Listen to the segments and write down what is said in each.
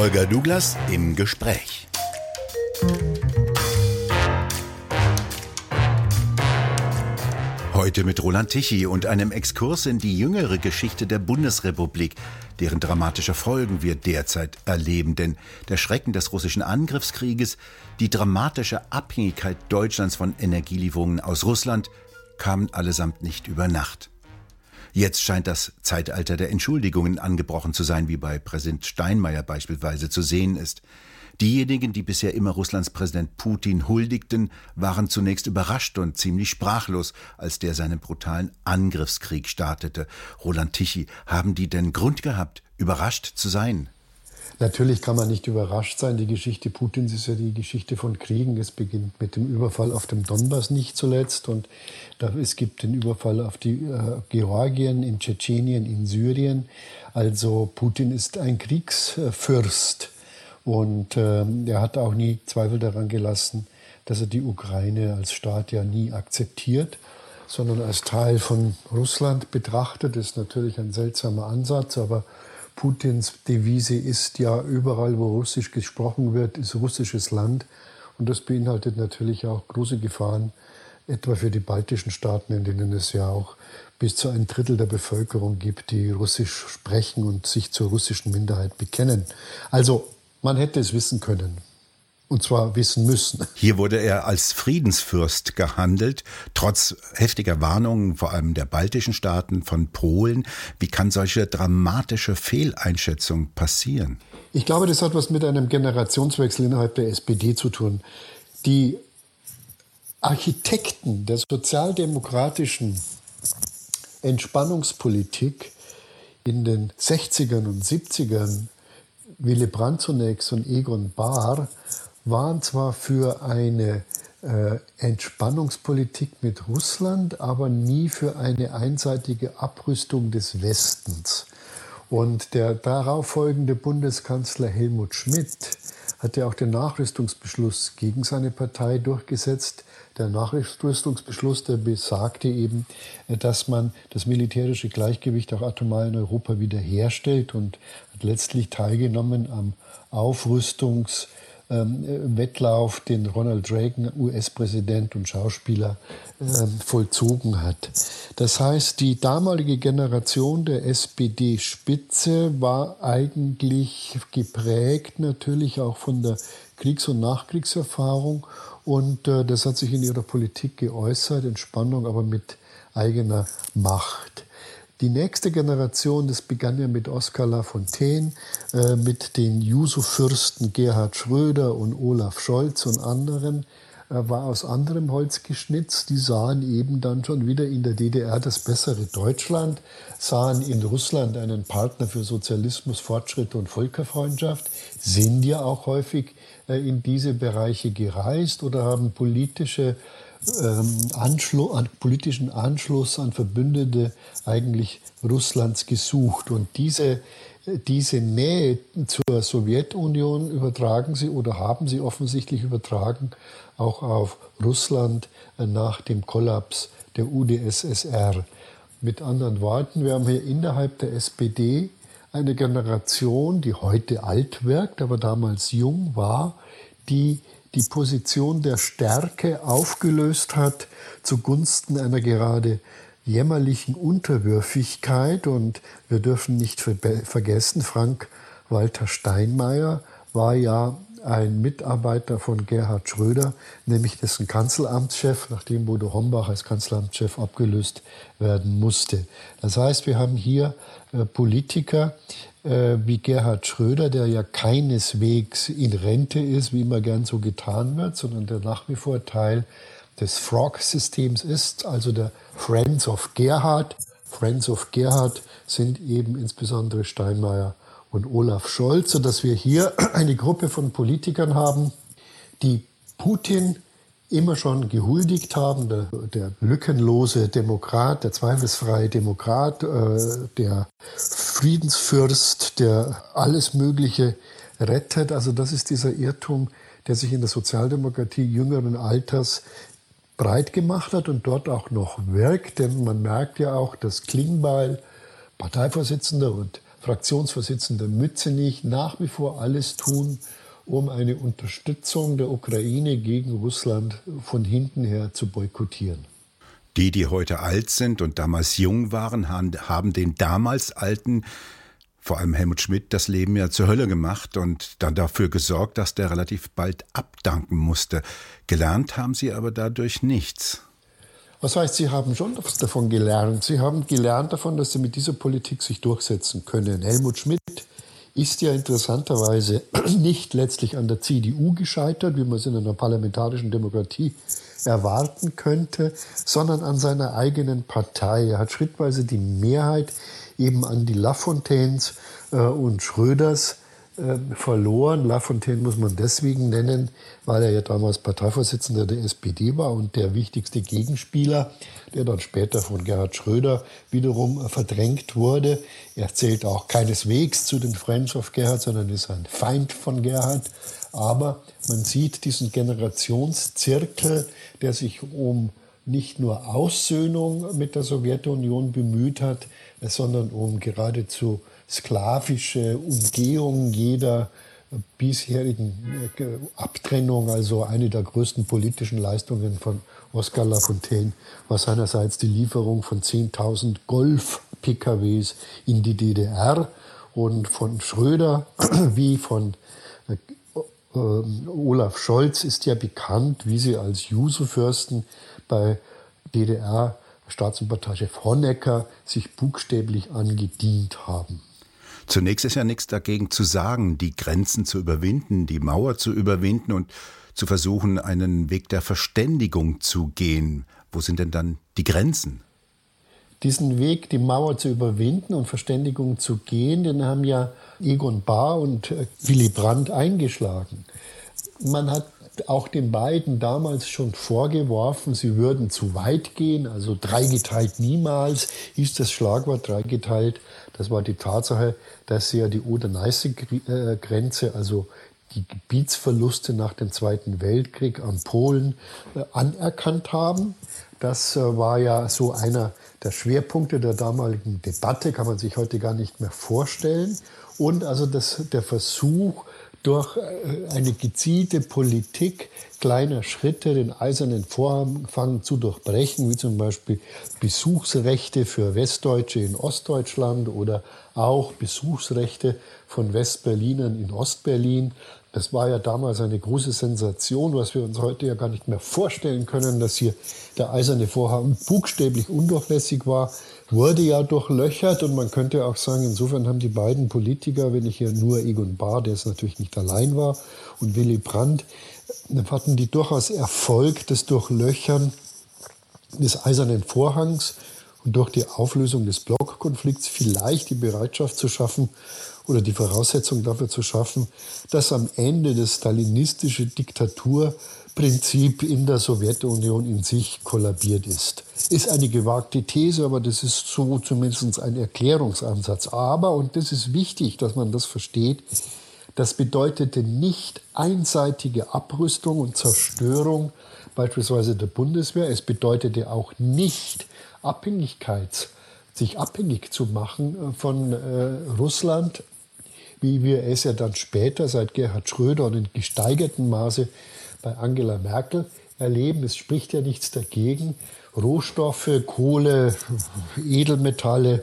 Holger Douglas im Gespräch. Heute mit Roland Tichy und einem Exkurs in die jüngere Geschichte der Bundesrepublik, deren dramatische Folgen wir derzeit erleben. Denn der Schrecken des russischen Angriffskrieges, die dramatische Abhängigkeit Deutschlands von Energielieferungen aus Russland kamen allesamt nicht über Nacht. Jetzt scheint das Zeitalter der Entschuldigungen angebrochen zu sein, wie bei Präsident Steinmeier beispielsweise zu sehen ist. Diejenigen, die bisher immer Russlands Präsident Putin huldigten, waren zunächst überrascht und ziemlich sprachlos, als der seinen brutalen Angriffskrieg startete. Roland Tichy, haben die denn Grund gehabt, überrascht zu sein? Natürlich kann man nicht überrascht sein. Die Geschichte Putins ist ja die Geschichte von Kriegen. Es beginnt mit dem Überfall auf dem Donbass nicht zuletzt und es gibt den Überfall auf die äh, Georgien, in Tschetschenien, in Syrien. Also Putin ist ein Kriegsfürst. Und äh, er hat auch nie Zweifel daran gelassen, dass er die Ukraine als Staat ja nie akzeptiert, sondern als Teil von Russland betrachtet. Das ist natürlich ein seltsamer Ansatz, aber Putins Devise ist ja, überall, wo Russisch gesprochen wird, ist russisches Land. Und das beinhaltet natürlich auch große Gefahren, etwa für die baltischen Staaten, in denen es ja auch bis zu ein Drittel der Bevölkerung gibt, die Russisch sprechen und sich zur russischen Minderheit bekennen. Also man hätte es wissen können. Und zwar wissen müssen. Hier wurde er als Friedensfürst gehandelt, trotz heftiger Warnungen, vor allem der baltischen Staaten, von Polen. Wie kann solche dramatische Fehleinschätzung passieren? Ich glaube, das hat was mit einem Generationswechsel innerhalb der SPD zu tun. Die Architekten der sozialdemokratischen Entspannungspolitik in den 60ern und 70ern Willy Brandt zunächst und Egon Bahr waren zwar für eine äh, Entspannungspolitik mit Russland, aber nie für eine einseitige Abrüstung des Westens. Und der darauf folgende Bundeskanzler Helmut Schmidt hat ja auch den Nachrüstungsbeschluss gegen seine Partei durchgesetzt. Der Nachrüstungsbeschluss, der besagte eben, dass man das militärische Gleichgewicht auch atomar in Europa wiederherstellt und hat letztlich teilgenommen am Aufrüstungs- ähm, Wettlauf, den Ronald Reagan, US-Präsident und Schauspieler, ähm, vollzogen hat. Das heißt, die damalige Generation der SPD-Spitze war eigentlich geprägt natürlich auch von der Kriegs- und Nachkriegserfahrung und äh, das hat sich in ihrer Politik geäußert, Entspannung, aber mit eigener Macht. Die nächste Generation, das begann ja mit Oskar Lafontaine, äh, mit den Juso-Fürsten Gerhard Schröder und Olaf Scholz und anderen, äh, war aus anderem Holz geschnitzt. Die sahen eben dann schon wieder in der DDR das bessere Deutschland, sahen in Russland einen Partner für Sozialismus, Fortschritt und Völkerfreundschaft, sind ja auch häufig äh, in diese Bereiche gereist oder haben politische ähm, an politischen Anschluss an Verbündete eigentlich Russlands gesucht. Und diese, diese Nähe zur Sowjetunion übertragen sie oder haben sie offensichtlich übertragen auch auf Russland nach dem Kollaps der UdSSR. Mit anderen Worten, wir haben hier innerhalb der SPD eine Generation, die heute alt wirkt, aber damals jung war, die die Position der Stärke aufgelöst hat zugunsten einer gerade jämmerlichen Unterwürfigkeit. Und wir dürfen nicht vergessen, Frank Walter Steinmeier war ja ein Mitarbeiter von Gerhard Schröder, nämlich dessen Kanzleramtschef, nachdem Bodo Hombach als Kanzleramtschef abgelöst werden musste. Das heißt, wir haben hier äh, Politiker, äh, wie Gerhard Schröder, der ja keineswegs in Rente ist, wie immer gern so getan wird, sondern der nach wie vor Teil des Frog-Systems ist, also der Friends of Gerhard. Friends of Gerhard sind eben insbesondere Steinmeier und Olaf Scholz, sodass wir hier eine Gruppe von Politikern haben, die Putin immer schon gehuldigt haben. Der, der lückenlose Demokrat, der zweifelsfreie Demokrat, äh, der Friedensfürst, der alles Mögliche rettet. Also das ist dieser Irrtum, der sich in der Sozialdemokratie jüngeren Alters breit gemacht hat und dort auch noch wirkt. Denn man merkt ja auch, dass Klingbeil, Parteivorsitzender und Fraktionsvorsitzender Mützenich nach wie vor alles tun, um eine Unterstützung der Ukraine gegen Russland von hinten her zu boykottieren. Die, die heute alt sind und damals jung waren, haben den damals Alten, vor allem Helmut Schmidt, das Leben ja zur Hölle gemacht und dann dafür gesorgt, dass der relativ bald abdanken musste. Gelernt haben sie aber dadurch nichts. Was heißt, Sie haben schon davon gelernt? Sie haben gelernt davon, dass Sie mit dieser Politik sich durchsetzen können. Helmut Schmidt ist ja interessanterweise nicht letztlich an der CDU gescheitert, wie man es in einer parlamentarischen Demokratie erwarten könnte, sondern an seiner eigenen Partei. Er hat schrittweise die Mehrheit eben an die Lafontaines äh, und Schröders verloren. Lafontaine muss man deswegen nennen, weil er ja damals Parteivorsitzender der SPD war und der wichtigste Gegenspieler, der dann später von Gerhard Schröder wiederum verdrängt wurde. Er zählt auch keineswegs zu den Friends of Gerhard, sondern ist ein Feind von Gerhard. Aber man sieht diesen Generationszirkel, der sich um nicht nur Aussöhnung mit der Sowjetunion bemüht hat, sondern um geradezu sklavische Umgehung jeder bisherigen äh, Abtrennung, also eine der größten politischen Leistungen von Oskar Lafontaine, war seinerseits die Lieferung von 10.000 Golf-PKWs in die DDR und von Schröder wie von äh, äh, Olaf Scholz ist ja bekannt, wie sie als Juso-Fürsten bei DDR Staatsoberparteichef Honecker sich buchstäblich angedient haben. Zunächst ist ja nichts dagegen zu sagen, die Grenzen zu überwinden, die Mauer zu überwinden und zu versuchen, einen Weg der Verständigung zu gehen. Wo sind denn dann die Grenzen? Diesen Weg, die Mauer zu überwinden und Verständigung zu gehen, den haben ja Egon Bahr und äh, Willy Brandt eingeschlagen. Man hat auch den beiden damals schon vorgeworfen, sie würden zu weit gehen, also dreigeteilt niemals, hieß das Schlagwort dreigeteilt. Das war die Tatsache, dass sie ja die Oder-Neiße-Grenze, also die Gebietsverluste nach dem Zweiten Weltkrieg an Polen äh, anerkannt haben. Das äh, war ja so einer der Schwerpunkte der damaligen Debatte, kann man sich heute gar nicht mehr vorstellen. Und also das, der Versuch, durch äh, eine gezielte Politik kleiner Schritte den eisernen Vorhang zu durchbrechen, wie zum Beispiel Besuchsrechte für Westdeutsche in Ostdeutschland oder auch Besuchsrechte von Westberlinern in Ostberlin. Das war ja damals eine große Sensation, was wir uns heute ja gar nicht mehr vorstellen können, dass hier der eiserne Vorhang buchstäblich undurchlässig war wurde ja durchlöchert und man könnte auch sagen, insofern haben die beiden Politiker, wenn ich hier nur Egon Bahr, der es natürlich nicht allein war, und Willy Brandt, hatten die durchaus Erfolg des Durchlöchern des Eisernen Vorhangs und durch die Auflösung des Blockkonflikts vielleicht die Bereitschaft zu schaffen oder die Voraussetzung dafür zu schaffen, dass am Ende das stalinistische Diktatur Prinzip in der Sowjetunion in sich kollabiert ist. Ist eine gewagte These, aber das ist so zumindest ein Erklärungsansatz. Aber, und das ist wichtig, dass man das versteht, das bedeutete nicht einseitige Abrüstung und Zerstörung beispielsweise der Bundeswehr. Es bedeutete auch nicht Abhängigkeit, sich abhängig zu machen äh, von äh, Russland, wie wir es ja dann später seit Gerhard Schröder und in gesteigertem Maße bei Angela Merkel erleben. Es spricht ja nichts dagegen, Rohstoffe, Kohle, Edelmetalle,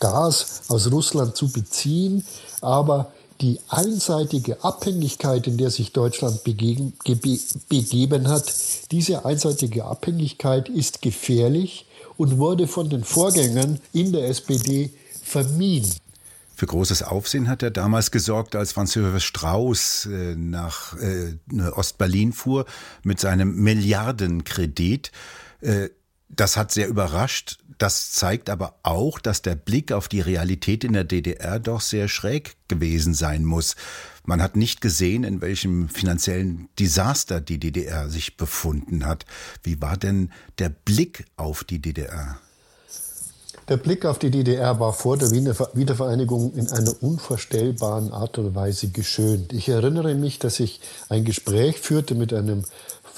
Gas aus Russland zu beziehen. Aber die einseitige Abhängigkeit, in der sich Deutschland begeben, hat, diese einseitige Abhängigkeit ist gefährlich und wurde von den Vorgängern in der SPD vermieden. Für großes Aufsehen hat er damals gesorgt, als Franz Josef Strauß äh, nach äh, Ostberlin fuhr mit seinem Milliardenkredit. Äh, das hat sehr überrascht. Das zeigt aber auch, dass der Blick auf die Realität in der DDR doch sehr schräg gewesen sein muss. Man hat nicht gesehen, in welchem finanziellen Desaster die DDR sich befunden hat. Wie war denn der Blick auf die DDR? Der Blick auf die DDR war vor der Wiedervereinigung in einer unvorstellbaren Art und Weise geschönt. Ich erinnere mich, dass ich ein Gespräch führte mit einem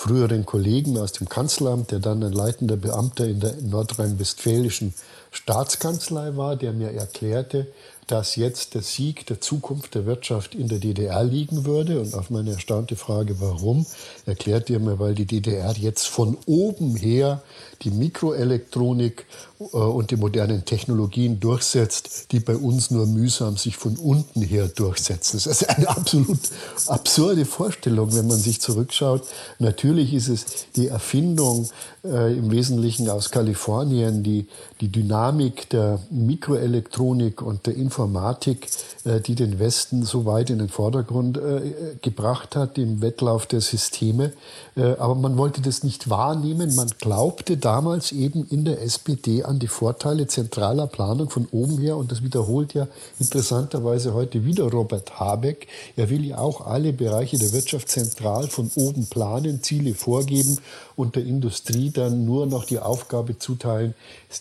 früheren Kollegen aus dem Kanzleramt, der dann ein leitender Beamter in der nordrhein-westfälischen Staatskanzlei war, der mir erklärte, dass jetzt der Sieg der Zukunft der Wirtschaft in der DDR liegen würde. Und auf meine erstaunte Frage, warum, erklärt er mir, weil die DDR jetzt von oben her die Mikroelektronik äh, und die modernen Technologien durchsetzt, die bei uns nur mühsam sich von unten her durchsetzen. Das ist eine absolut absurde Vorstellung, wenn man sich zurückschaut. Natürlich ist es die Erfindung äh, im Wesentlichen aus Kalifornien, die, die Dynamik der Mikroelektronik und der Informatik, äh, die den Westen so weit in den Vordergrund äh, gebracht hat im Wettlauf der Systeme. Äh, aber man wollte das nicht wahrnehmen. Man glaubte damals eben in der SPD an die Vorteile zentraler Planung von oben her. Und das wiederholt ja interessanterweise heute wieder Robert Habeck. Er will ja auch alle Bereiche der Wirtschaft zentral von oben planen, Ziele vorgeben und der Industrie dann nur noch die Aufgabe zuteilen,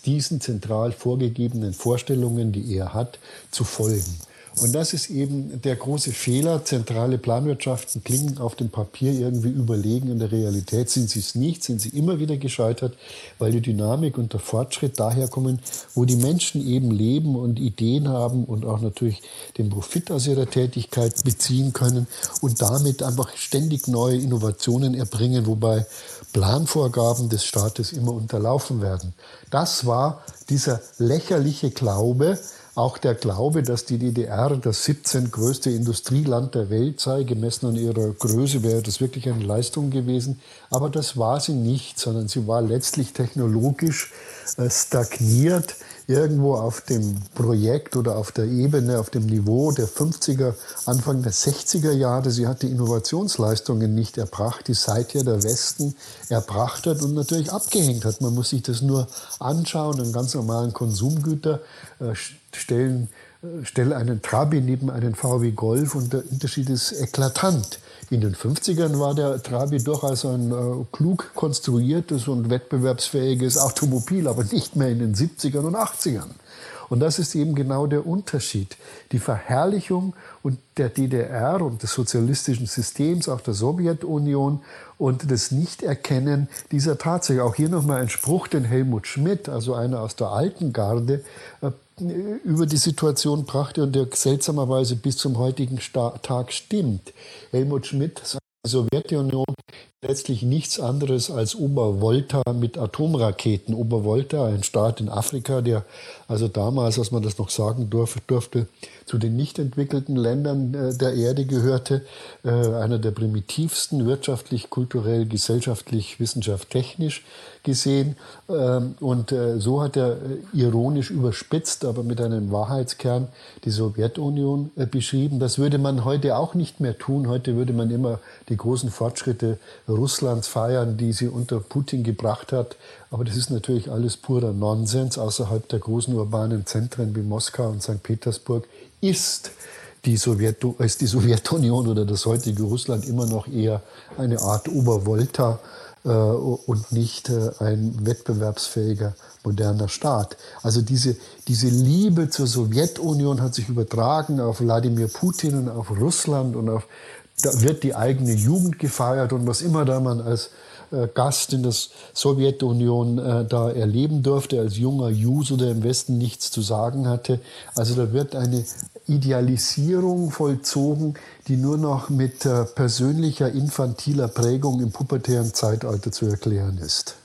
diesen zentral vorgegebenen Vorstellungen, die er hat, zu folgen. Und das ist eben der große Fehler. Zentrale Planwirtschaften klingen auf dem Papier irgendwie überlegen. In der Realität sind sie es nicht, sind sie immer wieder gescheitert, weil die Dynamik und der Fortschritt daherkommen, wo die Menschen eben leben und Ideen haben und auch natürlich den Profit aus ihrer Tätigkeit beziehen können und damit einfach ständig neue Innovationen erbringen, wobei Planvorgaben des Staates immer unterlaufen werden. Das war dieser lächerliche Glaube, auch der Glaube, dass die DDR das 17. größte Industrieland der Welt sei, gemessen an ihrer Größe, wäre das wirklich eine Leistung gewesen. Aber das war sie nicht, sondern sie war letztlich technologisch äh, stagniert irgendwo auf dem Projekt oder auf der Ebene, auf dem Niveau der 50er, Anfang der 60er Jahre. Sie hat die Innovationsleistungen nicht erbracht, die seither der Westen erbracht hat und natürlich abgehängt hat. Man muss sich das nur anschauen, einen ganz normalen Konsumgüter äh, stellen, äh, stelle einen Trabi neben einen VW Golf und der Unterschied ist eklatant. In den 50ern war der Trabi durchaus ein äh, klug konstruiertes und wettbewerbsfähiges Automobil, aber nicht mehr in den 70ern und 80ern. Und das ist eben genau der Unterschied. Die Verherrlichung und der DDR und des sozialistischen Systems, auch der Sowjetunion und das Nichterkennen dieser Tatsache. Auch hier nochmal ein Spruch, den Helmut Schmidt, also einer aus der alten Garde, äh, über die Situation brachte und der seltsamerweise bis zum heutigen Tag stimmt. Helmut Schmidt sagt, die Sowjetunion letztlich nichts anderes als Obervolta mit Atomraketen. Obervolta, ein Staat in Afrika, der also damals, als man das noch sagen durfte zu den nicht entwickelten Ländern äh, der Erde gehörte, äh, einer der primitivsten wirtschaftlich, kulturell, gesellschaftlich, wissenschaftlich, technisch gesehen. Ähm, und äh, so hat er ironisch überspitzt, aber mit einem Wahrheitskern die Sowjetunion beschrieben. Das würde man heute auch nicht mehr tun. Heute würde man immer die großen Fortschritte Russlands feiern, die sie unter Putin gebracht hat. Aber das ist natürlich alles purer Nonsens. Außerhalb der großen urbanen Zentren wie Moskau und St. Petersburg ist die, Sowjet ist die Sowjetunion oder das heutige Russland immer noch eher eine Art Obervolta äh, und nicht äh, ein wettbewerbsfähiger moderner Staat. Also diese, diese Liebe zur Sowjetunion hat sich übertragen auf Wladimir Putin und auf Russland und auf da wird die eigene Jugend gefeiert und was immer da man als Gast in der Sowjetunion äh, da erleben durfte, als junger Juso, der im Westen nichts zu sagen hatte. Also da wird eine Idealisierung vollzogen, die nur noch mit äh, persönlicher infantiler Prägung im pubertären Zeitalter zu erklären ist.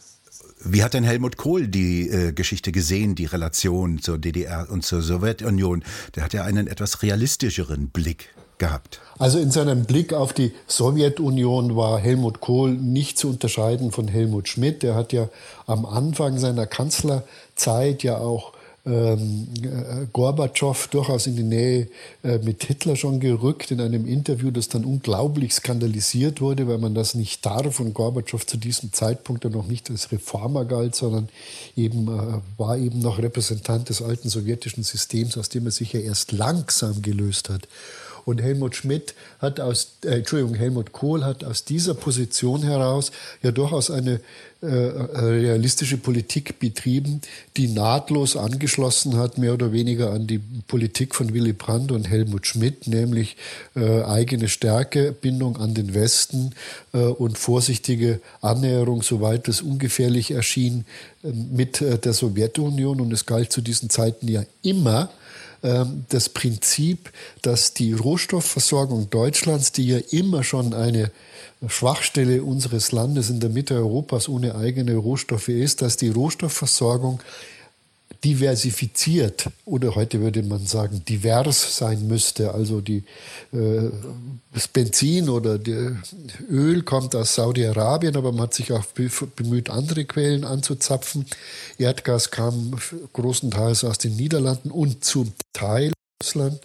Wie hat denn Helmut Kohl die äh, Geschichte gesehen, die Relation zur DDR und zur Sowjetunion? Der hat ja einen etwas realistischeren Blick gehabt. Also in seinem Blick auf die Sowjetunion war Helmut Kohl nicht zu unterscheiden von Helmut Schmidt. Der hat ja am Anfang seiner Kanzlerzeit ja auch ähm, äh, Gorbatschow durchaus in die Nähe äh, mit Hitler schon gerückt in einem Interview, das dann unglaublich skandalisiert wurde, weil man das nicht darf und Gorbatschow zu diesem Zeitpunkt dann noch nicht als Reformer galt, sondern eben äh, war eben noch Repräsentant des alten sowjetischen Systems, aus dem er sich ja erst langsam gelöst hat. Und Helmut Schmidt hat aus, äh, Entschuldigung, Helmut Kohl hat aus dieser Position heraus ja durchaus eine äh, realistische Politik betrieben, die nahtlos angeschlossen hat, mehr oder weniger an die Politik von Willy Brandt und Helmut Schmidt, nämlich äh, eigene Stärke, Bindung an den Westen äh, und vorsichtige Annäherung, soweit es ungefährlich erschien, äh, mit äh, der Sowjetunion. Und es galt zu diesen Zeiten ja immer, das Prinzip, dass die Rohstoffversorgung Deutschlands, die ja immer schon eine Schwachstelle unseres Landes in der Mitte Europas ohne eigene Rohstoffe ist, dass die Rohstoffversorgung diversifiziert oder heute würde man sagen divers sein müsste. Also die, äh, das Benzin oder Öl kommt aus Saudi-Arabien, aber man hat sich auch bemüht, andere Quellen anzuzapfen. Erdgas kam großenteils aus den Niederlanden und zum Teil Russland.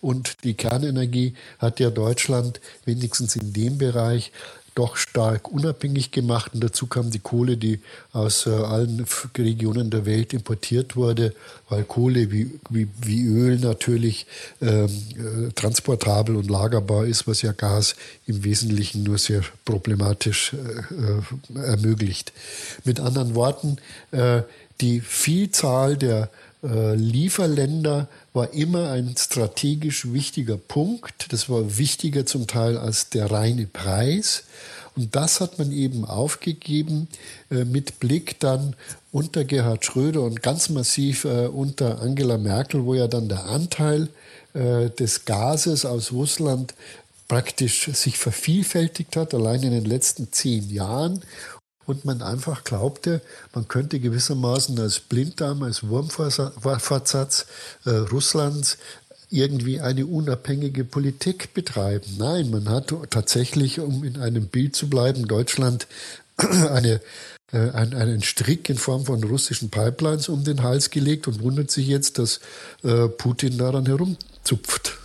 Und die Kernenergie hat ja Deutschland wenigstens in dem Bereich doch stark unabhängig gemacht. Und dazu kam die Kohle, die aus äh, allen Regionen der Welt importiert wurde, weil Kohle wie, wie, wie Öl natürlich ähm, äh, transportabel und lagerbar ist, was ja Gas im Wesentlichen nur sehr problematisch äh, äh ermöglicht. Mit anderen Worten, äh, die Vielzahl der äh, Lieferländer war immer ein strategisch wichtiger Punkt. Das war wichtiger zum Teil als der reine Preis. Und das hat man eben aufgegeben äh, mit Blick dann unter Gerhard Schröder und ganz massiv äh, unter Angela Merkel, wo ja dann der Anteil des Gases aus Russland praktisch sich vervielfältigt hat, allein in den letzten zehn Jahren und man einfach glaubte, man könnte gewissermaßen als Blinddarm, als Wurmfortsatz äh, Russlands irgendwie eine unabhängige Politik betreiben. Nein, man hat tatsächlich, um in einem Bild zu bleiben, Deutschland eine, äh, einen Strick in Form von russischen Pipelines um den Hals gelegt und wundert sich jetzt, dass äh, Putin daran herumzupft.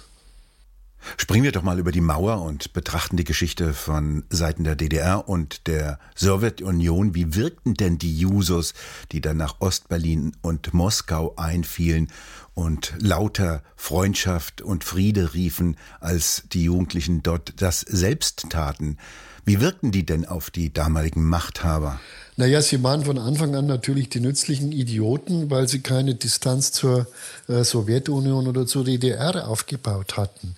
Springen wir doch mal über die Mauer und betrachten die Geschichte von Seiten der DDR und der Sowjetunion. Wie wirkten denn die Jusos, die dann nach Ostberlin und Moskau einfielen und lauter Freundschaft und Friede riefen, als die Jugendlichen dort das selbst taten? Wie wirkten die denn auf die damaligen Machthaber? Naja, sie waren von Anfang an natürlich die nützlichen Idioten, weil sie keine Distanz zur äh, Sowjetunion oder zur DDR aufgebaut hatten.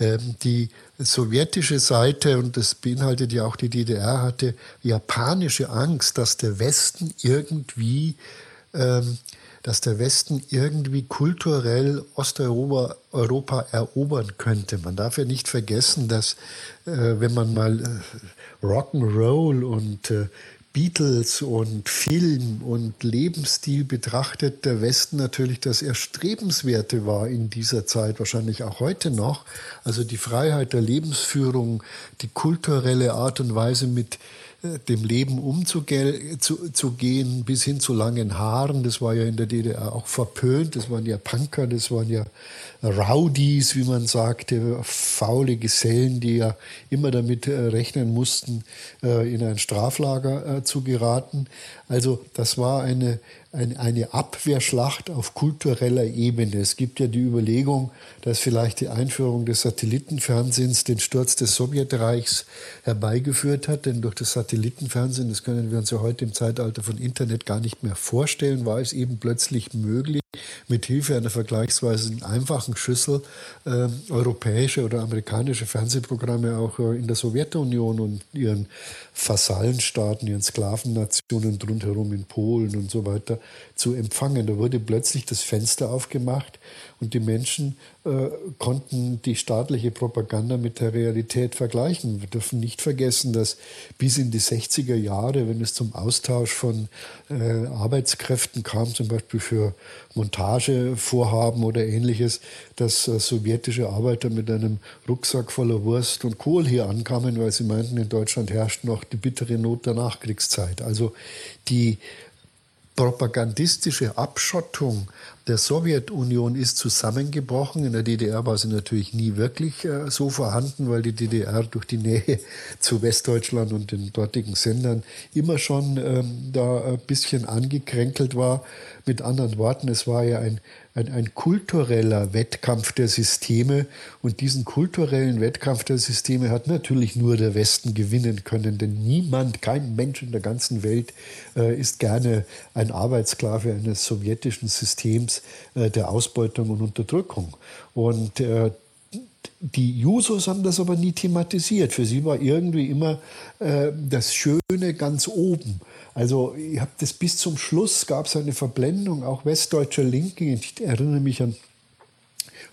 Ähm, die sowjetische Seite, und das beinhaltet ja auch die DDR, hatte japanische Angst, dass der Westen irgendwie, ähm, dass der Westen irgendwie kulturell Osteuropa Europa erobern könnte. Man darf ja nicht vergessen, dass äh, wenn man mal äh, Rock'n'Roll und äh, Beatles und Film und Lebensstil betrachtet, der Westen natürlich das Erstrebenswerte war in dieser Zeit, wahrscheinlich auch heute noch. Also die Freiheit der Lebensführung, die kulturelle Art und Weise mit äh, dem Leben umzugehen, zu, zu bis hin zu langen Haaren. Das war ja in der DDR auch verpönt. Das waren ja Punker, das waren ja Rowdies, wie man sagte, faule Gesellen, die ja immer damit äh, rechnen mussten, äh, in ein Straflager zu geraten. Also das war eine, eine Abwehrschlacht auf kultureller Ebene. Es gibt ja die Überlegung, dass vielleicht die Einführung des Satellitenfernsehens den Sturz des Sowjetreichs herbeigeführt hat. Denn durch das Satellitenfernsehen, das können wir uns ja heute im Zeitalter von Internet gar nicht mehr vorstellen, war es eben plötzlich möglich, mit Hilfe einer vergleichsweise einfachen Schüssel äh, europäische oder amerikanische Fernsehprogramme auch äh, in der Sowjetunion und ihren Vasallenstaaten, ihren Sklavennationen rundherum in Polen und so weiter zu empfangen. Da wurde plötzlich das Fenster aufgemacht und die Menschen äh, konnten die staatliche Propaganda mit der Realität vergleichen. Wir dürfen nicht vergessen, dass bis in die 60er Jahre, wenn es zum Austausch von äh, Arbeitskräften kam, zum Beispiel für Montagevorhaben oder ähnliches, dass äh, sowjetische Arbeiter mit einem Rucksack voller Wurst und Kohl hier ankamen, weil sie meinten, in Deutschland herrscht noch die bittere Not der Nachkriegszeit. Also die propagandistische Abschottung der Sowjetunion ist zusammengebrochen. In der DDR war sie natürlich nie wirklich äh, so vorhanden, weil die DDR durch die Nähe zu Westdeutschland und den dortigen Sendern immer schon ähm, da ein bisschen angekränkelt war. Mit anderen Worten, es war ja ein, ein, ein kultureller Wettkampf der Systeme und diesen kulturellen Wettkampf der Systeme hat natürlich nur der Westen gewinnen können, denn niemand, kein Mensch in der ganzen Welt äh, ist gerne ein Arbeitssklave eines sowjetischen Systems äh, der Ausbeutung und Unterdrückung. Und äh, die Jusos haben das aber nie thematisiert. Für sie war irgendwie immer äh, das Schöne ganz oben. Also ich habe das bis zum Schluss, gab es eine Verblendung, auch westdeutscher Linken. Ich erinnere mich an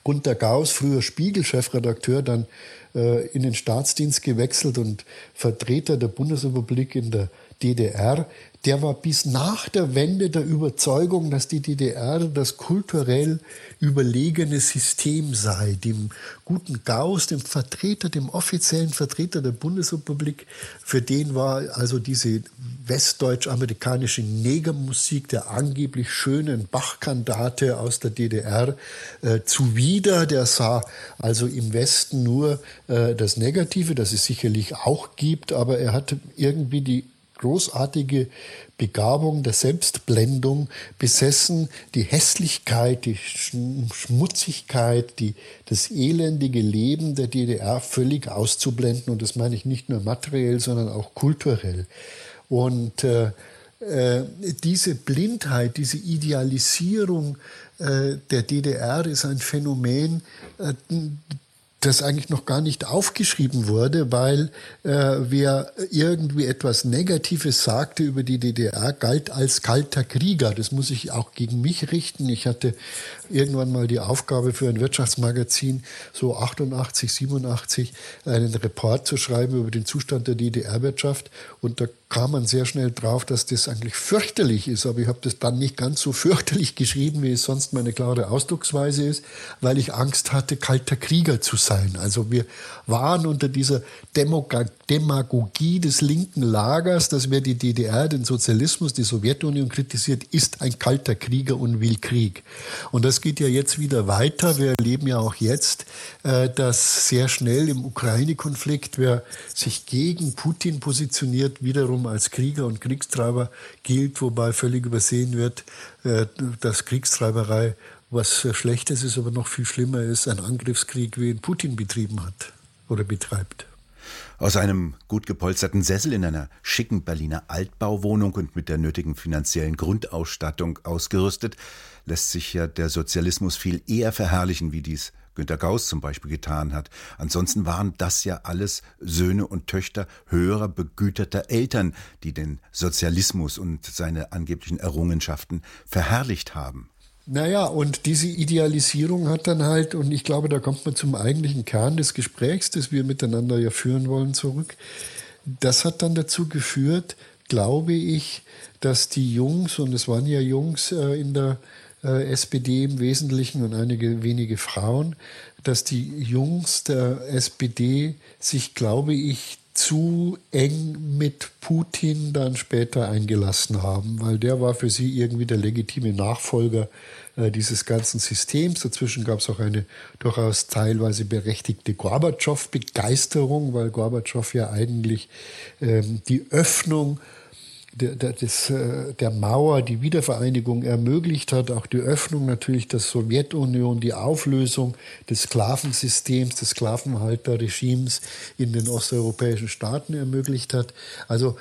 Gunter Gauss, früher Spiegel-Chefredakteur, dann äh, in den Staatsdienst gewechselt und Vertreter der Bundesrepublik in der DDR, der war bis nach der Wende der Überzeugung, dass die DDR das kulturell überlegene System sei. Dem guten Gauss, dem Vertreter, dem offiziellen Vertreter der Bundesrepublik, für den war also diese westdeutsch-amerikanische Negermusik der angeblich schönen Bachkandate aus der DDR äh, zuwider. Der sah also im Westen nur äh, das Negative, das es sicherlich auch gibt, aber er hatte irgendwie die großartige Begabung der Selbstblendung besessen, die Hässlichkeit, die Schmutzigkeit, die, das elendige Leben der DDR völlig auszublenden. Und das meine ich nicht nur materiell, sondern auch kulturell. Und äh, äh, diese Blindheit, diese Idealisierung äh, der DDR ist ein Phänomen, äh, das eigentlich noch gar nicht aufgeschrieben wurde, weil äh, wer irgendwie etwas Negatives sagte über die DDR, galt als kalter Krieger. Das muss ich auch gegen mich richten. Ich hatte irgendwann mal die Aufgabe für ein Wirtschaftsmagazin, so 88, 87, einen Report zu schreiben über den Zustand der DDR-Wirtschaft. Und da kam man sehr schnell drauf, dass das eigentlich fürchterlich ist. Aber ich habe das dann nicht ganz so fürchterlich geschrieben, wie es sonst meine klare Ausdrucksweise ist, weil ich Angst hatte, kalter Krieger zu sein. Also wir waren unter dieser Demagogie des linken Lagers, dass wer die DDR, den Sozialismus, die Sowjetunion kritisiert, ist ein kalter Krieger und will Krieg. Und das geht ja jetzt wieder weiter. Wir erleben ja auch jetzt, äh, dass sehr schnell im Ukraine-Konflikt, wer sich gegen Putin positioniert, wiederum als Krieger und Kriegstreiber gilt, wobei völlig übersehen wird, äh, dass Kriegstreiberei was Schlechtes ist, aber noch viel schlimmer ist, ein Angriffskrieg, wie ihn Putin betrieben hat oder betreibt. Aus einem gut gepolsterten Sessel in einer schicken Berliner Altbauwohnung und mit der nötigen finanziellen Grundausstattung ausgerüstet, lässt sich ja der Sozialismus viel eher verherrlichen, wie dies Günter Gauss zum Beispiel getan hat. Ansonsten waren das ja alles Söhne und Töchter höherer, begüterter Eltern, die den Sozialismus und seine angeblichen Errungenschaften verherrlicht haben. Naja, und diese Idealisierung hat dann halt, und ich glaube, da kommt man zum eigentlichen Kern des Gesprächs, das wir miteinander ja führen wollen, zurück. Das hat dann dazu geführt, glaube ich, dass die Jungs, und es waren ja Jungs äh, in der äh, SPD im Wesentlichen und einige wenige Frauen, dass die Jungs der SPD sich, glaube ich, zu eng mit Putin dann später eingelassen haben, weil der war für sie irgendwie der legitime Nachfolger äh, dieses ganzen Systems. Dazwischen gab es auch eine durchaus teilweise berechtigte Gorbatschow-Begeisterung, weil Gorbatschow ja eigentlich ähm, die Öffnung der, der, des, äh, der Mauer die Wiedervereinigung ermöglicht hat, auch die Öffnung natürlich der Sowjetunion, die Auflösung des Sklavensystems, des Sklavenhalterregimes in den osteuropäischen Staaten ermöglicht hat. Also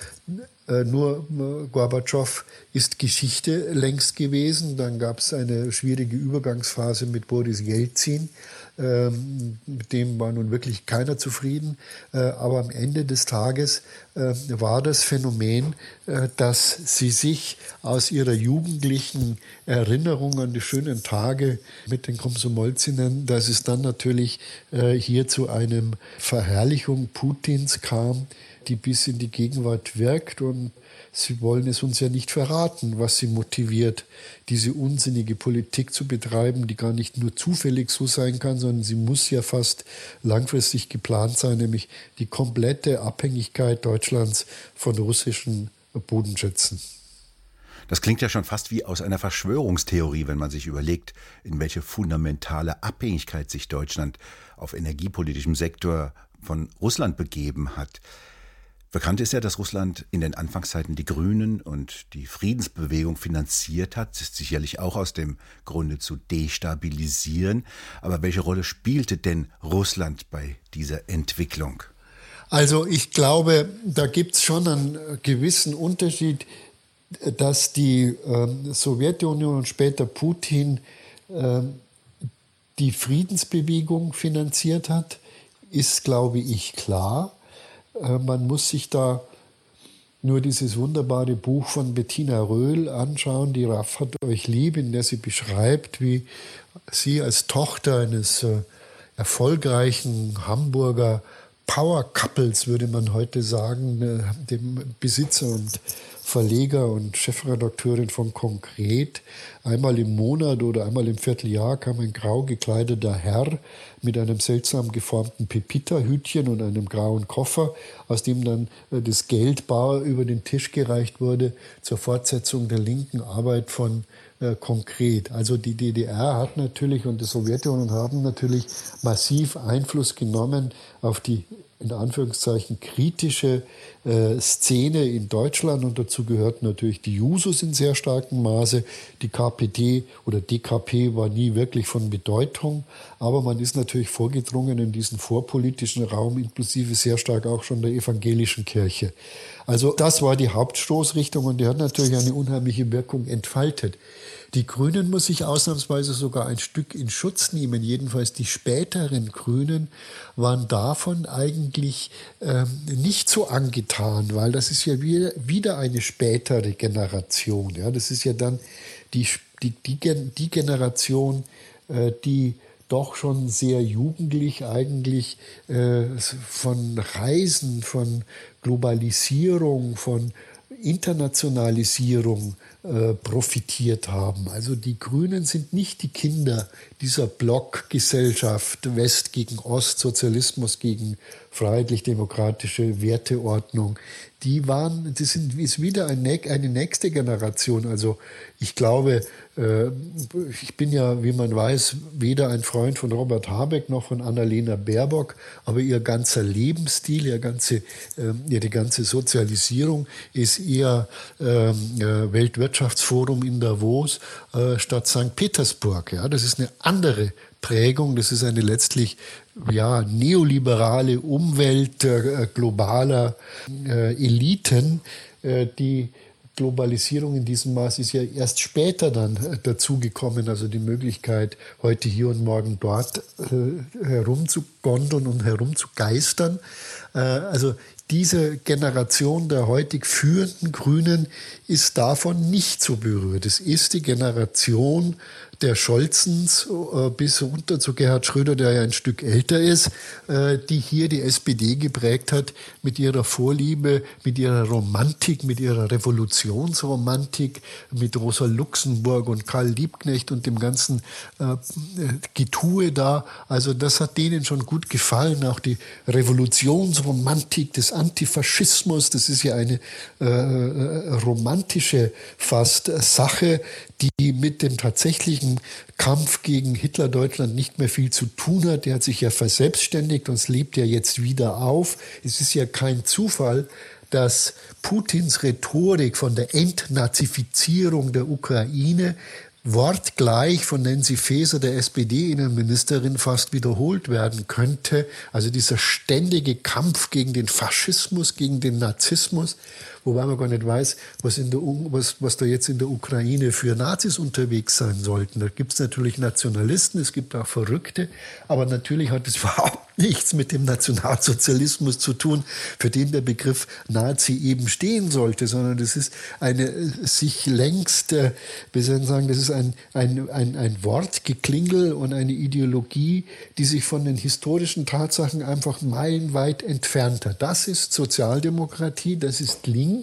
äh, nur äh, Gorbatschow ist Geschichte längst gewesen. Dann gab es eine schwierige Übergangsphase mit Boris Jelzin. Ähm, mit dem war nun wirklich keiner zufrieden. Äh, aber am Ende des Tages äh, war das Phänomen, äh, dass sie sich aus ihrer jugendlichen Erinnerung an die schönen Tage mit den Komsomolzinnen, dass es dann natürlich hier zu einem Verherrlichung Putins kam, die bis in die Gegenwart wirkt und Sie wollen es uns ja nicht verraten, was sie motiviert, diese unsinnige Politik zu betreiben, die gar nicht nur zufällig so sein kann, sondern sie muss ja fast langfristig geplant sein, nämlich die komplette Abhängigkeit Deutschlands von russischen Bodenschätzen. Das klingt ja schon fast wie aus einer Verschwörungstheorie, wenn man sich überlegt, in welche fundamentale Abhängigkeit sich Deutschland auf energiepolitischem Sektor von Russland begeben hat. Bekannt ist ja, dass Russland in den Anfangszeiten die Grünen und die Friedensbewegung finanziert hat, sicherlich auch aus dem Grunde zu destabilisieren. Aber welche Rolle spielte denn Russland bei dieser Entwicklung? Also ich glaube, da gibt es schon einen gewissen Unterschied, dass die äh, Sowjetunion und später Putin äh, die Friedensbewegung finanziert hat, ist, glaube ich, klar. Äh, man muss sich da nur dieses wunderbare Buch von Bettina Röhl anschauen, Die Raff hat euch lieb, in der sie beschreibt, wie sie als Tochter eines äh, erfolgreichen Hamburger Power Couples, würde man heute sagen, äh, dem Besitzer und Verleger und Chefredakteurin von Konkret. Einmal im Monat oder einmal im Vierteljahr kam ein grau gekleideter Herr mit einem seltsam geformten Pepita-Hütchen und einem grauen Koffer, aus dem dann äh, das Geld bar über den Tisch gereicht wurde zur Fortsetzung der linken Arbeit von äh, konkret. Also die DDR hat natürlich und die Sowjetunion haben natürlich massiv Einfluss genommen auf die in Anführungszeichen kritische äh, Szene in Deutschland und dazu gehört natürlich die Jusos in sehr starkem Maße. Die KPD oder DKP war nie wirklich von Bedeutung, aber man ist natürlich vorgedrungen in diesen vorpolitischen Raum, inklusive sehr stark auch schon der evangelischen Kirche. Also das war die Hauptstoßrichtung und die hat natürlich eine unheimliche Wirkung entfaltet. Die Grünen muss sich ausnahmsweise sogar ein Stück in Schutz nehmen. Jedenfalls die späteren Grünen waren davon eigentlich ähm, nicht so angetan, weil das ist ja wieder, wieder eine spätere Generation. Ja, das ist ja dann die, die, die, die Generation, äh, die doch schon sehr jugendlich eigentlich äh, von Reisen, von Globalisierung, von Internationalisierung äh, profitiert haben. Also die Grünen sind nicht die Kinder dieser Blockgesellschaft West gegen Ost, Sozialismus gegen freiheitlich-demokratische Werteordnung. Die waren, das sind, ist wieder eine nächste Generation. Also ich glaube, äh, ich bin ja, wie man weiß, weder ein Freund von Robert Habeck noch von Annalena Baerbock, aber ihr ganzer Lebensstil, ihr ganze, ähm, ihre ganze Sozialisierung ist eher ähm, äh, Weltwirtschaftsforum in Davos äh, statt St. Petersburg. Ja, das ist eine andere Prägung. Das ist eine letztlich ja, neoliberale Umwelt äh, globaler äh, Eliten, äh, die Globalisierung in diesem Maß ist ja erst später dann äh, dazugekommen, also die Möglichkeit, heute hier und morgen dort äh, herumzugondeln und herumzugeistern. Äh, also diese Generation der heutig führenden Grünen ist davon nicht so berührt. Es ist die Generation der Scholzens äh, bis runter zu Gerhard Schröder, der ja ein Stück älter ist, äh, die hier die SPD geprägt hat mit ihrer Vorliebe, mit ihrer Romantik, mit ihrer Revolutionsromantik, mit Rosa Luxemburg und Karl Liebknecht und dem ganzen Getue da. Also das hat denen schon gut gefallen. Auch die Revolutionsromantik des Antifaschismus, das ist ja eine äh, romantische fast Sache, die mit dem tatsächlichen Kampf gegen Hitler-Deutschland nicht mehr viel zu tun hat. Der hat sich ja verselbstständigt und es lebt ja jetzt wieder auf. Es ist ja kein Zufall, dass Putins Rhetorik von der Entnazifizierung der Ukraine wortgleich von Nancy Faeser, der SPD-Innenministerin, fast wiederholt werden könnte. Also dieser ständige Kampf gegen den Faschismus, gegen den Narzissmus wobei man gar nicht weiß, was, in der, was, was da jetzt in der Ukraine für Nazis unterwegs sein sollten. Da gibt es natürlich Nationalisten, es gibt auch Verrückte, aber natürlich hat es überhaupt nichts mit dem Nationalsozialismus zu tun, für den der Begriff Nazi eben stehen sollte, sondern das ist eine sich längst, äh, wir sollen sagen, das ist ein, ein, ein, ein Wortgeklingel und eine Ideologie, die sich von den historischen Tatsachen einfach meilenweit entfernt hat. Das ist Sozialdemokratie, das ist links,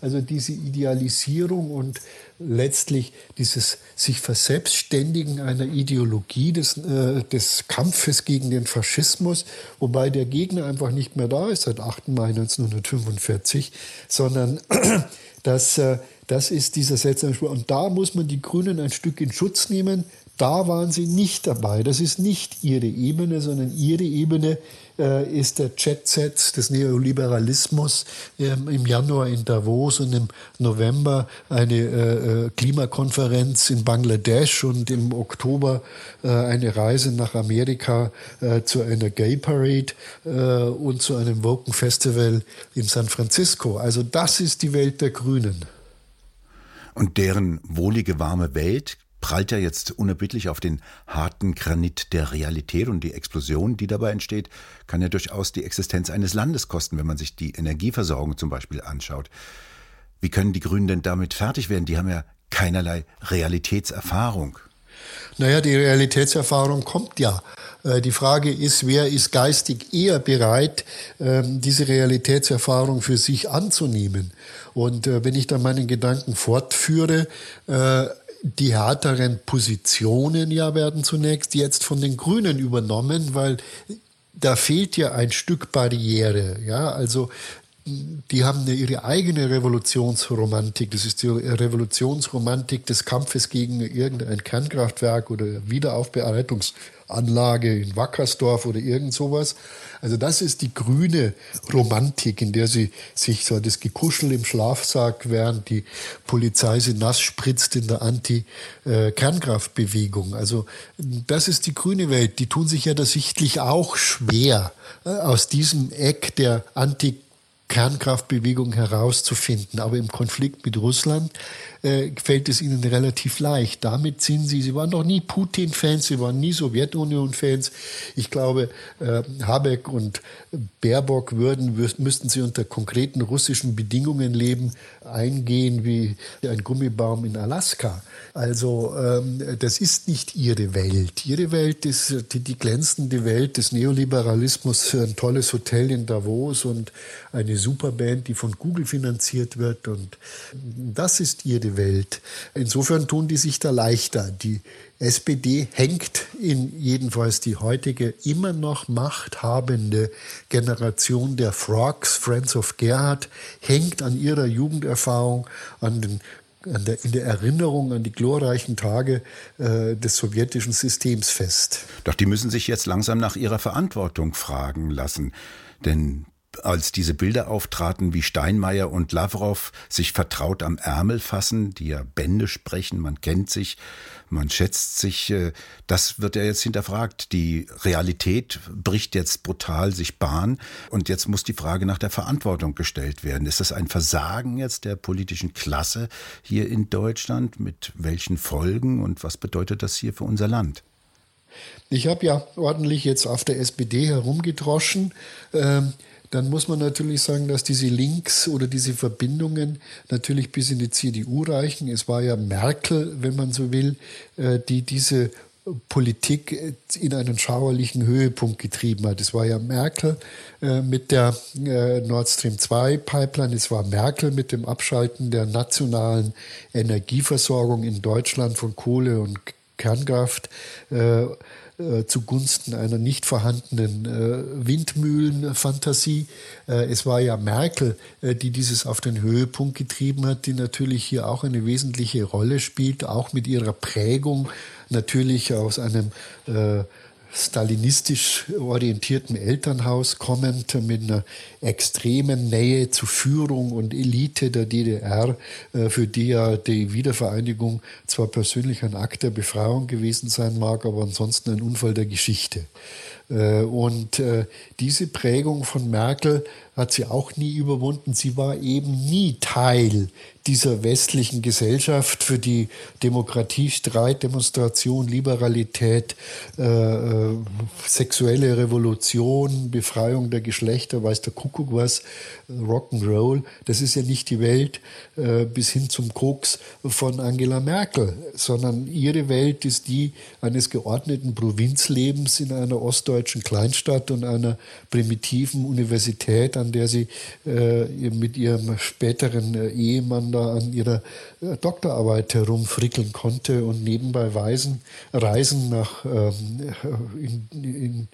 also diese Idealisierung und letztlich dieses sich verselbstständigen einer Ideologie des, äh, des Kampfes gegen den Faschismus, wobei der Gegner einfach nicht mehr da ist seit 8. Mai 1945, sondern das, äh, das ist dieser seltsame Spruch. Und da muss man die Grünen ein Stück in Schutz nehmen. Da waren sie nicht dabei. Das ist nicht ihre Ebene, sondern ihre Ebene äh, ist der Jet-Set des Neoliberalismus ähm, im Januar in Davos und im November eine äh, äh, Klimakonferenz in Bangladesch und im Oktober eine Reise nach Amerika zu einer Gay Parade und zu einem Woken Festival in San Francisco. Also das ist die Welt der Grünen. Und deren wohlige, warme Welt prallt ja jetzt unerbittlich auf den harten Granit der Realität und die Explosion, die dabei entsteht, kann ja durchaus die Existenz eines Landes kosten, wenn man sich die Energieversorgung zum Beispiel anschaut. Wie können die Grünen denn damit fertig werden? Die haben ja keinerlei Realitätserfahrung. Naja, die Realitätserfahrung kommt ja. Äh, die Frage ist, wer ist geistig eher bereit, ähm, diese Realitätserfahrung für sich anzunehmen? Und äh, wenn ich dann meinen Gedanken fortführe, äh, die härteren Positionen ja werden zunächst jetzt von den Grünen übernommen, weil da fehlt ja ein Stück Barriere. Ja, also die haben eine, ihre eigene Revolutionsromantik. Das ist die Revolutionsromantik des Kampfes gegen irgendein Kernkraftwerk oder Wiederaufbereitungsanlage in Wackersdorf oder irgend sowas. Also das ist die grüne Romantik, in der sie sich so das Gekuschel im Schlafsack, während die Polizei sie nass spritzt in der Anti-Kernkraftbewegung. Also das ist die grüne Welt. Die tun sich ja da sichtlich auch schwer, äh, aus diesem Eck der Anti Kernkraftbewegung herauszufinden. Aber im Konflikt mit Russland äh, fällt es ihnen relativ leicht. Damit sind sie, sie waren noch nie Putin-Fans, sie waren nie Sowjetunion-Fans. Ich glaube, äh, Habeck und Baerbock würden, müssten sie unter konkreten russischen Bedingungen leben, eingehen wie ein Gummibaum in Alaska. Also ähm, das ist nicht ihre Welt. Ihre Welt ist die, die glänzende Welt des Neoliberalismus, ein tolles Hotel in Davos und eine Superband, die von Google finanziert wird. Und das ist ihre Welt. Insofern tun die sich da leichter. Die SPD hängt in jedenfalls die heutige immer noch machthabende Generation der Frogs, Friends of Gerhard, hängt an ihrer Jugenderfahrung, an den der, in der Erinnerung an die glorreichen Tage äh, des sowjetischen Systems fest. Doch die müssen sich jetzt langsam nach ihrer Verantwortung fragen lassen. Denn als diese Bilder auftraten, wie Steinmeier und Lavrov sich vertraut am Ärmel fassen, die ja Bände sprechen, man kennt sich, man schätzt sich, äh, das wird ja jetzt hinterfragt. Die Realität bricht jetzt brutal sich Bahn und jetzt muss die Frage nach der Verantwortung gestellt werden. Ist das ein Versagen jetzt der politischen Klasse hier in Deutschland? Mit welchen Folgen und was bedeutet das hier für unser Land? Ich habe ja ordentlich jetzt auf der SPD herumgedroschen. Ähm dann muss man natürlich sagen, dass diese Links oder diese Verbindungen natürlich bis in die CDU reichen. Es war ja Merkel, wenn man so will, äh, die diese Politik äh, in einen schauerlichen Höhepunkt getrieben hat. Es war ja Merkel äh, mit der Nord Stream 2 Pipeline, es war Merkel mit dem Abschalten der nationalen Energieversorgung in Deutschland von Kohle und Kernkraft äh, zugunsten einer nicht vorhandenen äh, Windmühlenfantasie. Äh, es war ja Merkel, äh, die dieses auf den Höhepunkt getrieben hat, die natürlich hier auch eine wesentliche Rolle spielt, auch mit ihrer Prägung natürlich aus einem äh, stalinistisch orientierten Elternhaus kommend, mit einer extremen Nähe zu Führung und Elite der DDR, äh, für die ja die Wiedervereinigung zwar persönlich ein Akt der Befreiung gewesen sein mag, aber ansonsten ein Unfall der Geschichte. Äh, und äh, diese Prägung von Merkel hat sie auch nie überwunden. Sie war eben nie Teil dieser westlichen Gesellschaft, für die Demokratie, Streit, Demonstration, Liberalität, äh, äh, sexuelle Revolution, Befreiung der Geschlechter, weiß der Kuckuck was, Rock'n'Roll, das ist ja nicht die Welt äh, bis hin zum Koks von Angela Merkel, sondern ihre Welt ist die eines geordneten Provinzlebens in einer ostdeutschen Kleinstadt und einer primitiven Universität, an der sie äh, mit ihrem späteren äh, Ehemann da an ihrer äh, Doktorarbeit herumfrickeln konnte und nebenbei Weisen, Reisen nach ähm, in, in,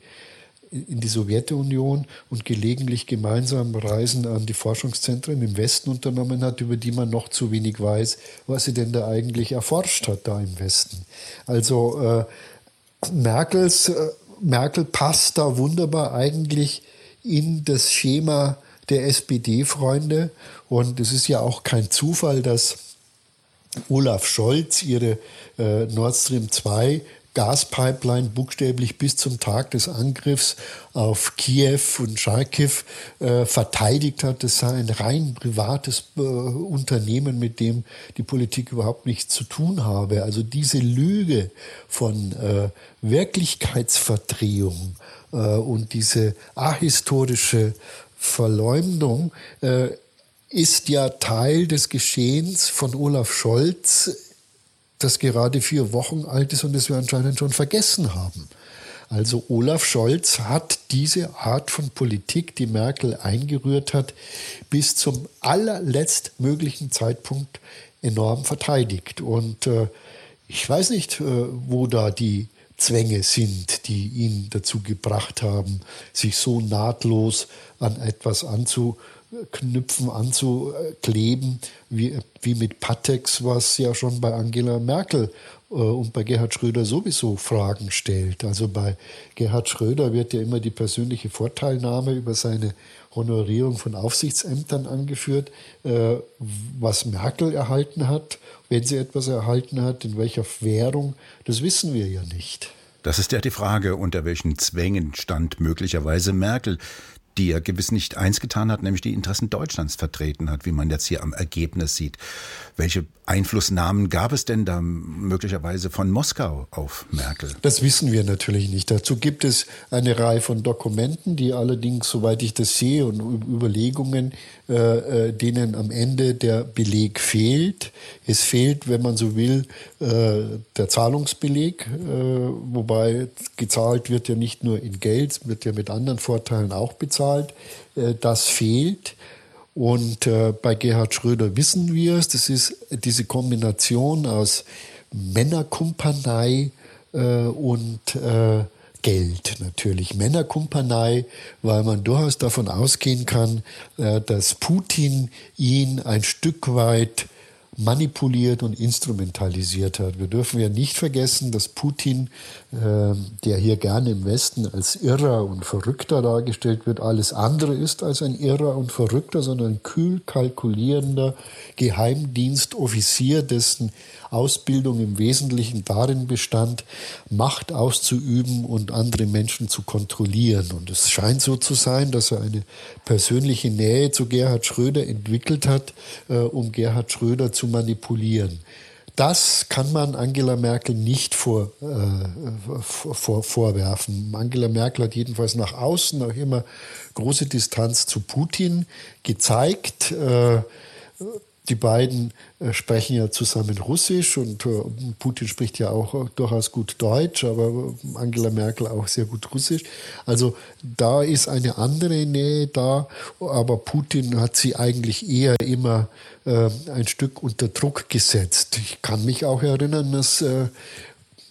in die Sowjetunion und gelegentlich gemeinsam Reisen an die Forschungszentren im Westen unternommen hat, über die man noch zu wenig weiß, was sie denn da eigentlich erforscht hat da im Westen. Also äh, Merkels, äh, Merkel passt da wunderbar eigentlich in das Schema der SPD-Freunde. Und es ist ja auch kein Zufall, dass Olaf Scholz ihre äh, Nord Stream 2 Gaspipeline buchstäblich bis zum Tag des Angriffs auf Kiew und Charkiw äh, verteidigt hat. Das sei ein rein privates äh, Unternehmen, mit dem die Politik überhaupt nichts zu tun habe. Also diese Lüge von äh, Wirklichkeitsverdrehung äh, und diese ahistorische Verleumdung äh, ist ja Teil des Geschehens von Olaf Scholz das gerade vier Wochen alt ist und das wir anscheinend schon vergessen haben. Also Olaf Scholz hat diese Art von Politik, die Merkel eingerührt hat, bis zum allerletztmöglichen Zeitpunkt enorm verteidigt. Und äh, ich weiß nicht, äh, wo da die Zwänge sind, die ihn dazu gebracht haben, sich so nahtlos an etwas anzupassen Knüpfen anzukleben, wie, wie mit Patex, was ja schon bei Angela Merkel äh, und bei Gerhard Schröder sowieso Fragen stellt. Also bei Gerhard Schröder wird ja immer die persönliche Vorteilnahme über seine Honorierung von Aufsichtsämtern angeführt, äh, was Merkel erhalten hat, wenn sie etwas erhalten hat, in welcher Währung, das wissen wir ja nicht. Das ist ja die Frage, unter welchen Zwängen stand möglicherweise Merkel die er gewiss nicht eins getan hat, nämlich die Interessen Deutschlands vertreten hat, wie man jetzt hier am Ergebnis sieht. Welche Einflussnahmen gab es denn da möglicherweise von Moskau auf Merkel? Das wissen wir natürlich nicht. Dazu gibt es eine Reihe von Dokumenten, die allerdings, soweit ich das sehe, und Überlegungen, äh, äh, denen am Ende der Beleg fehlt. Es fehlt, wenn man so will, äh, der Zahlungsbeleg, äh, wobei gezahlt wird ja nicht nur in Geld, wird ja mit anderen Vorteilen auch bezahlt. Äh, das fehlt. Und äh, bei Gerhard Schröder wissen wir es, das ist diese Kombination aus Männerkumpanei äh, und äh, Geld natürlich. Männerkumpanei, weil man durchaus davon ausgehen kann, äh, dass Putin ihn ein Stück weit manipuliert und instrumentalisiert hat. Wir dürfen ja nicht vergessen, dass Putin, äh, der hier gerne im Westen als Irrer und Verrückter dargestellt wird, alles andere ist als ein Irrer und Verrückter, sondern ein kühl kalkulierender Geheimdienstoffizier, dessen Ausbildung im Wesentlichen darin bestand, Macht auszuüben und andere Menschen zu kontrollieren. Und es scheint so zu sein, dass er eine persönliche Nähe zu Gerhard Schröder entwickelt hat, äh, um Gerhard Schröder zu manipulieren. Das kann man Angela Merkel nicht vor, äh, vor, vorwerfen. Angela Merkel hat jedenfalls nach außen auch immer große Distanz zu Putin gezeigt. Äh, die beiden äh, sprechen ja zusammen Russisch und äh, Putin spricht ja auch äh, durchaus gut Deutsch, aber Angela Merkel auch sehr gut Russisch. Also da ist eine andere Nähe da, aber Putin hat sie eigentlich eher immer ein Stück unter Druck gesetzt. Ich kann mich auch erinnern, dass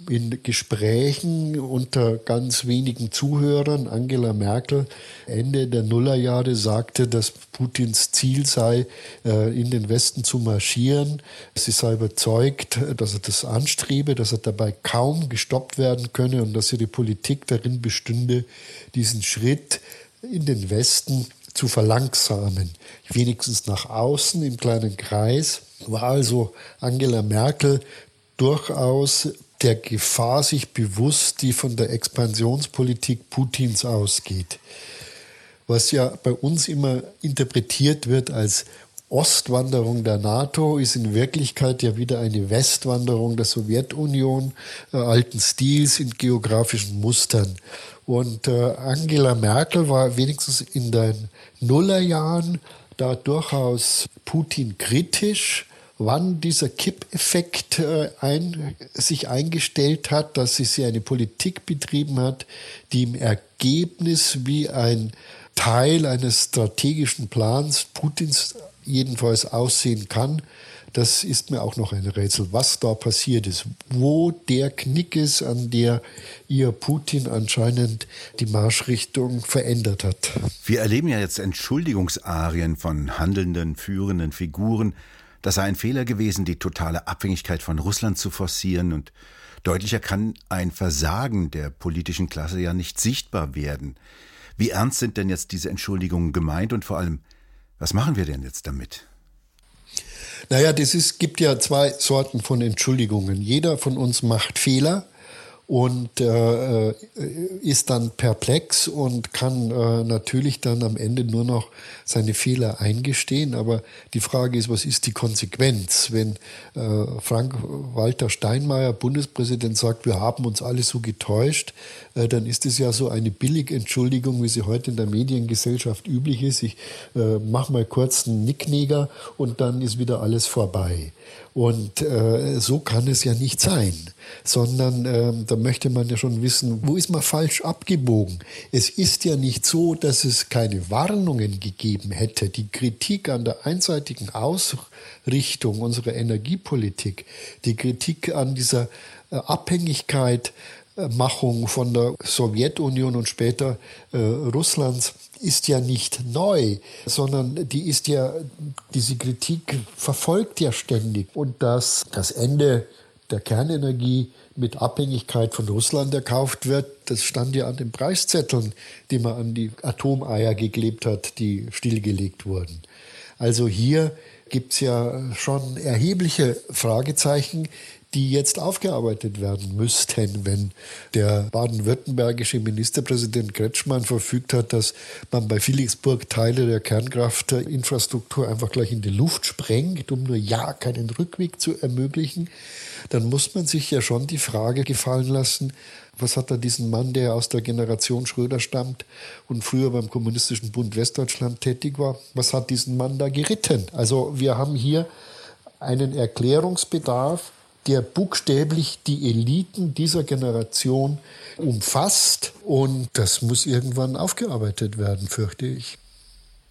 in Gesprächen unter ganz wenigen Zuhörern Angela Merkel Ende der Nullerjahre sagte, dass Putins Ziel sei, äh, in den Westen zu marschieren. Sie sei überzeugt, dass er das anstrebe, dass er dabei kaum gestoppt werden könne und dass ihre Politik darin bestünde, diesen Schritt in den Westen zu verlangsamen. Wenigstens nach außen im kleinen Kreis war also Angela Merkel durchaus der Gefahr sich bewusst, die von der Expansionspolitik Putins ausgeht. Was ja bei uns immer interpretiert wird als Ostwanderung der NATO ist in Wirklichkeit ja wieder eine Westwanderung der Sowjetunion äh, alten Stils in geografischen Mustern. Und äh, Angela Merkel war wenigstens in den Nullerjahren da durchaus Putin kritisch wann dieser Kippeffekt äh, ein, sich eingestellt hat, dass sie eine Politik betrieben hat, die im Ergebnis wie ein Teil eines strategischen Plans Putins jedenfalls aussehen kann. Das ist mir auch noch ein Rätsel, was da passiert ist, wo der Knick ist, an der ihr Putin anscheinend die Marschrichtung verändert hat. Wir erleben ja jetzt Entschuldigungsarien von handelnden, führenden Figuren, das sei ein Fehler gewesen, die totale Abhängigkeit von Russland zu forcieren und deutlicher kann ein Versagen der politischen Klasse ja nicht sichtbar werden. Wie ernst sind denn jetzt diese Entschuldigungen gemeint und vor allem, was machen wir denn jetzt damit? Naja, das ist, gibt ja zwei Sorten von Entschuldigungen. Jeder von uns macht Fehler und äh, äh, ist dann perplex und kann äh, natürlich dann am Ende nur noch seine Fehler eingestehen. Aber die Frage ist, was ist die Konsequenz, wenn äh, Frank-Walter Steinmeier, Bundespräsident, sagt, wir haben uns alle so getäuscht, äh, dann ist es ja so eine Billigentschuldigung, wie sie heute in der Mediengesellschaft üblich ist. Ich äh, mache mal kurz einen Nickneger und dann ist wieder alles vorbei. Und äh, so kann es ja nicht sein, sondern äh, da möchte man ja schon wissen, wo ist man falsch abgebogen. Es ist ja nicht so, dass es keine Warnungen gegeben hätte. Die Kritik an der einseitigen Ausrichtung unserer Energiepolitik, die Kritik an dieser äh, Abhängigkeit Machung von der Sowjetunion und später äh, Russlands ist ja nicht neu, sondern die ist ja, diese Kritik verfolgt ja ständig. Und dass das Ende der Kernenergie mit Abhängigkeit von Russland erkauft wird, das stand ja an den Preiszetteln, die man an die Atomeier geklebt hat, die stillgelegt wurden. Also hier gibt es ja schon erhebliche Fragezeichen, die jetzt aufgearbeitet werden müssten, wenn der baden-württembergische Ministerpräsident Kretschmann verfügt hat, dass man bei Felixburg Teile der Kernkraftinfrastruktur einfach gleich in die Luft sprengt, um nur ja keinen Rückweg zu ermöglichen, dann muss man sich ja schon die Frage gefallen lassen, was hat da diesen Mann, der aus der Generation Schröder stammt und früher beim Kommunistischen Bund Westdeutschland tätig war, was hat diesen Mann da geritten? Also wir haben hier einen Erklärungsbedarf, der buchstäblich die Eliten dieser Generation umfasst. Und das muss irgendwann aufgearbeitet werden, fürchte ich.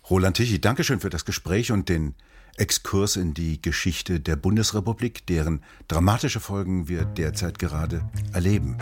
Roland Tichy, Dankeschön für das Gespräch und den Exkurs in die Geschichte der Bundesrepublik, deren dramatische Folgen wir derzeit gerade erleben.